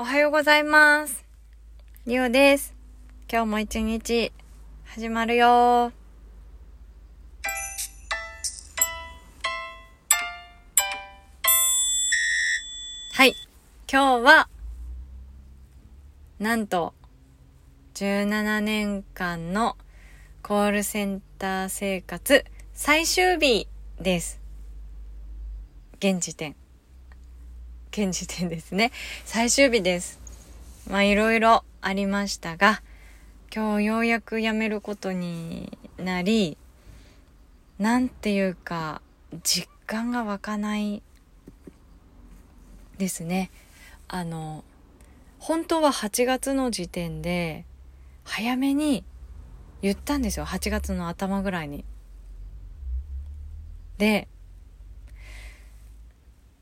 おはようございます。リオです。今日も一日始まるよ。はい。今日は、なんと、17年間のコールセンター生活最終日です。現時点。現時点ですね。最終日です。まあいろいろありましたが、今日ようやく辞めることになり、なんていうか、実感が湧かないですね。あの、本当は8月の時点で、早めに言ったんですよ。8月の頭ぐらいに。で、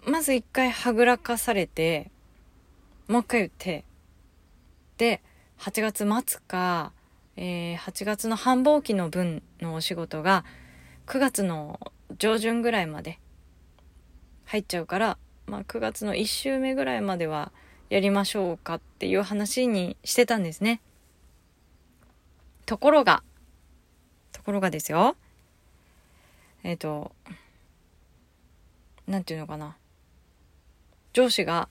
まず一回はぐらかされて、もう一回言って、で、8月末か、えー8月の繁忙期の分のお仕事が9月の上旬ぐらいまで入っちゃうから、まあ9月の1週目ぐらいまではやりましょうかっていう話にしてたんですね。ところが、ところがですよ。えっ、と、なんていうのかな。上司が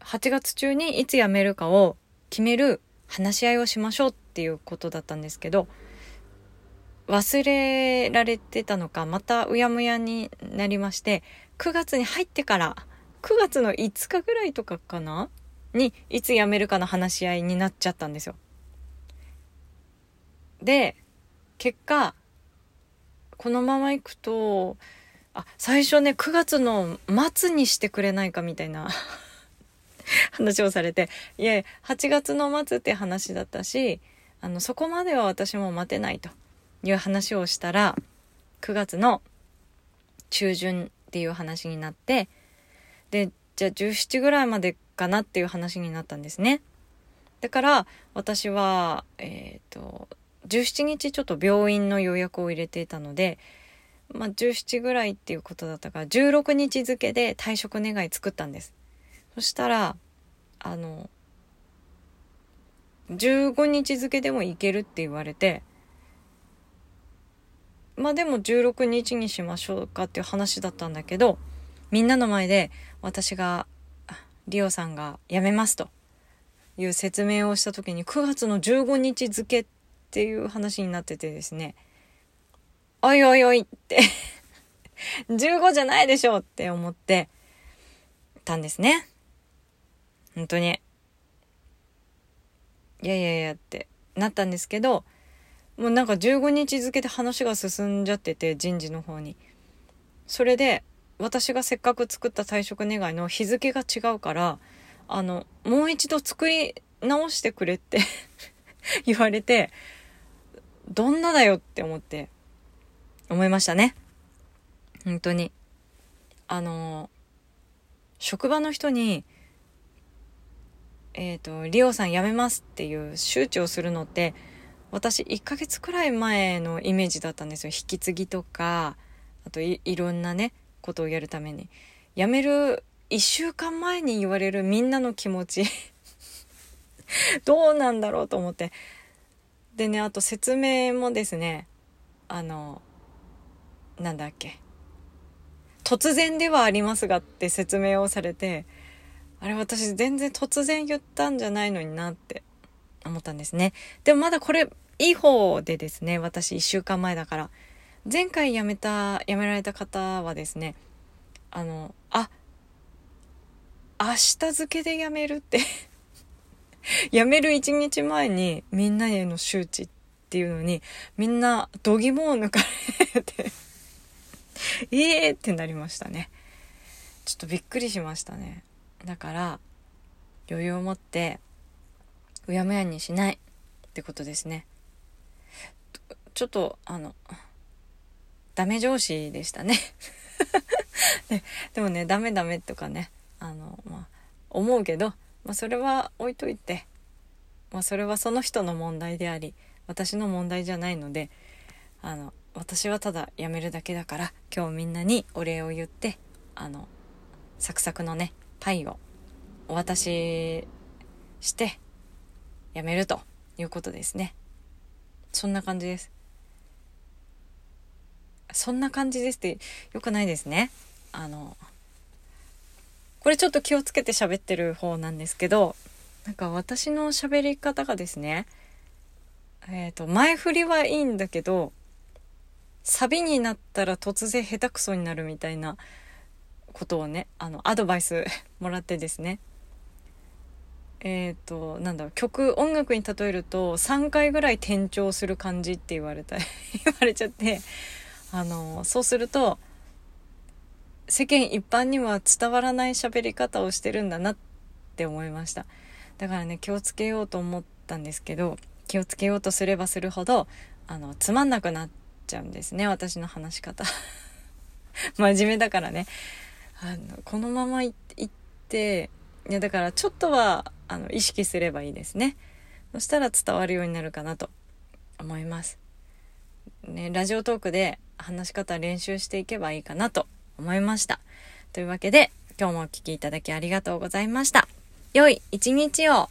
8月中にいつ辞めるかを決める話し合いをしましょうっていうことだったんですけど忘れられてたのかまたうやむやになりまして9月に入ってから9月の5日ぐらいとかかなにいつ辞めるかの話し合いになっちゃったんですよ。で結果このままいくとあ最初ね9月の末にしてくれないかみたいな 話をされていや8月の末って話だったしあのそこまでは私も待てないという話をしたら9月の中旬っていう話になってでじゃあ17ぐらいまでかなっていう話になったんですね。だから私はえっ、と17日ちょっと病院の予約を入れていたのでまあ、17ぐらいっていうことだったから16日付で退職願い作ったんです。そしたらあの15日付でもいけるって言われてまあでも16日にしましょうかっていう話だったんだけどみんなの前で私がリオさんが辞めますという説明をした時に9月の15日付っていう話になっててですね。おいおいおいって 15じゃないでしょって思ってたんですね。本当に。いやいやいやってなったんですけど、もうなんか15日付で話が進んじゃってて、人事の方に。それで、私がせっかく作った退職願の日付が違うから、あの、もう一度作り直してくれって 言われて、どんなだよって思って。思いましたね。本当に。あの、職場の人に、えっ、と、リオさん辞めますっていう周知をするのって、私1ヶ月くらい前のイメージだったんですよ。引き継ぎとか、あといいろんなね、ことをやるために。辞める1週間前に言われるみんなの気持ち どうなんだろうと思って。でね、あと説明もですね、あの、なんだっけ？突然ではありますがって説明をされてあれ私全然突然言ったんじゃないのになって思ったんですね。でもまだこれいい方でですね私1週間前だから前回辞めた辞められた方はですねあのあ明日付で辞めるって 辞める1日前にみんなへの周知っていうのにみんな度肝を抜かれてええってなりましたね。ちょっとびっくりしましたね。だから、余裕を持って、うやむやにしないってことですね。ちょっと、あの、ダメ上司でしたね。で でもね、ダメダメとかね、あの、まあ、思うけど、まあ、それは置いといて、まあ、それはその人の問題であり、私の問題じゃないので、あの、私はただ辞めるだけだから今日みんなにお礼を言ってあのサクサクのねパイをお渡ししてやめるということですね。そんな感じです。そんな感じですってよくないですね。あの、これちょっと気をつけて喋ってる方なんですけど、なんか私の喋り方がですね、えっ、ー、と、前振りはいいんだけど、サビになったら突然下手くそになるみたいなことをね、あの、アドバイス もらってですね。えっ、ー、と、なんだろう、曲、音楽に例えると3回ぐらい転調する感じって言われた、言われちゃって、あの、そうすると、世間一般には伝わらない喋り方をしてるんだなって思いました。だからね、気をつけようと思ったんですけど、気をつけようとすればするほど、あの、つまんなくなっちゃうんですね、私の話し方。真面目だからね。あの、このままいって、いや、だからちょっとは、あの、意識すればいいですね。そしたら伝わるようになるかなと思います。ね、ラジオトークで話し方練習していけばいいかなと思いました。というわけで、今日もお聴きいただきありがとうございました。良い一日を